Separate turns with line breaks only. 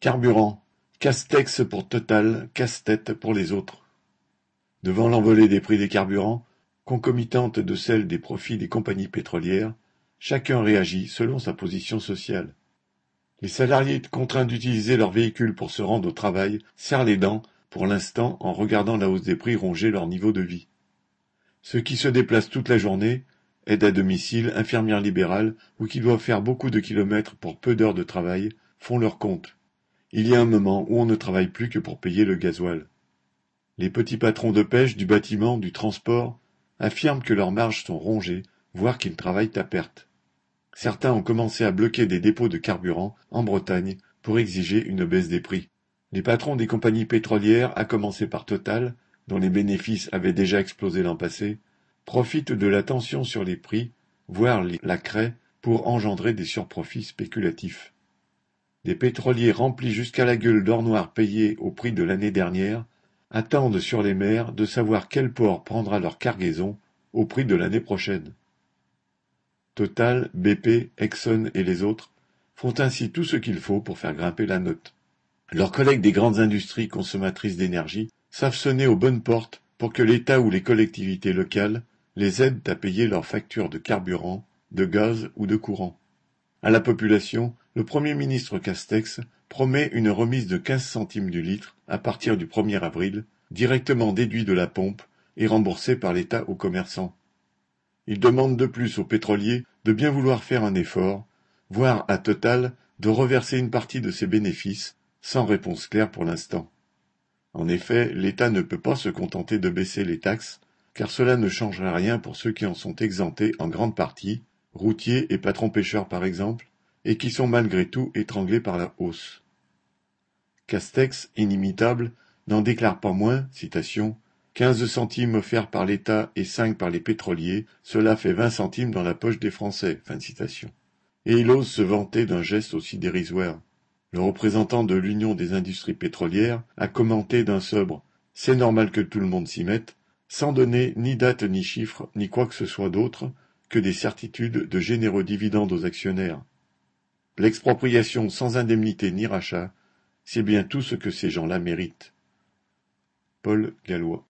Carburant: casse-texte pour Total, casse-tête pour les autres. Devant l'envolée des prix des carburants, concomitante de celle des profits des compagnies pétrolières, chacun réagit selon sa position sociale. Les salariés contraints d'utiliser leur véhicule pour se rendre au travail serrent les dents, pour l'instant, en regardant la hausse des prix ronger leur niveau de vie. Ceux qui se déplacent toute la journée, aides à domicile, infirmières libérales ou qui doivent faire beaucoup de kilomètres pour peu d'heures de travail, font leur compte. Il y a un moment où on ne travaille plus que pour payer le gasoil. Les petits patrons de pêche, du bâtiment, du transport affirment que leurs marges sont rongées, voire qu'ils travaillent à perte. Certains ont commencé à bloquer des dépôts de carburant en Bretagne pour exiger une baisse des prix. Les patrons des compagnies pétrolières, à commencer par Total, dont les bénéfices avaient déjà explosé l'an passé, profitent de la tension sur les prix, voire la craie, pour engendrer des surprofits spéculatifs. Des pétroliers remplis jusqu'à la gueule d'or noir payés au prix de l'année dernière attendent sur les mers de savoir quel port prendra leur cargaison au prix de l'année prochaine. Total, BP, Exxon et les autres font ainsi tout ce qu'il faut pour faire grimper la note. Leurs collègues des grandes industries consommatrices d'énergie savent sonner aux bonnes portes pour que l'État ou les collectivités locales les aident à payer leurs factures de carburant, de gaz ou de courant. À la population, le Premier ministre Castex promet une remise de quinze centimes du litre à partir du 1er avril, directement déduit de la pompe et remboursé par l'État aux commerçants. Il demande de plus aux pétroliers de bien vouloir faire un effort, voire à Total de reverser une partie de ses bénéfices, sans réponse claire pour l'instant. En effet, l'État ne peut pas se contenter de baisser les taxes, car cela ne changera rien pour ceux qui en sont exemptés en grande partie, routiers et patrons pêcheurs par exemple, et qui sont malgré tout étranglés par la hausse. Castex, inimitable, n'en déclare pas moins, citation, quinze centimes offerts par l'État et cinq par les pétroliers, cela fait vingt centimes dans la poche des Français. Et il ose se vanter d'un geste aussi dérisoire. Le représentant de l'Union des industries pétrolières a commenté d'un sobre C'est normal que tout le monde s'y mette, sans donner ni date ni chiffre, ni quoi que ce soit d'autre que des certitudes de généreux dividendes aux actionnaires. L'expropriation sans indemnité ni rachat, c'est bien tout ce que ces gens-là méritent. Paul Gallois